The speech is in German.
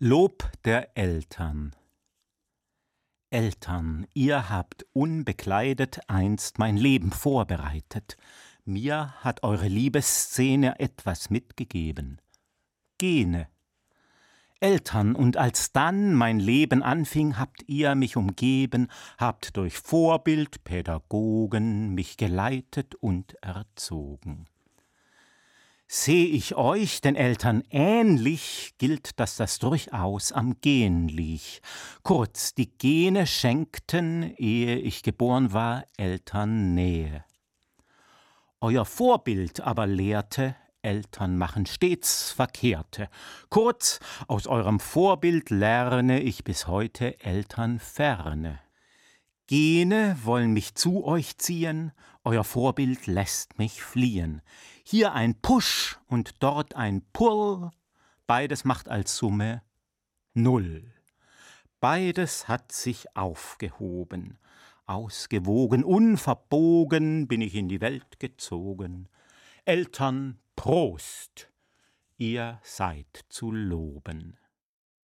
Lob der Eltern Eltern, ihr habt unbekleidet einst mein Leben vorbereitet. Mir hat eure Liebesszene etwas mitgegeben. Gene. Eltern, und als dann mein Leben anfing, habt ihr mich umgeben, habt durch Vorbild, Pädagogen mich geleitet und erzogen. Seh ich euch, den Eltern, ähnlich, gilt, dass das durchaus am Gen lieg. Kurz, die Gene schenkten, ehe ich geboren war, Eltern Nähe. Euer Vorbild aber lehrte, Eltern machen stets Verkehrte. Kurz, aus eurem Vorbild lerne ich bis heute Eltern ferne. Gene wollen mich zu euch ziehen, euer Vorbild lässt mich fliehen. Hier ein Push und dort ein Pull, beides macht als Summe Null. Beides hat sich aufgehoben, ausgewogen, unverbogen bin ich in die Welt gezogen. Eltern, Prost, ihr seid zu loben.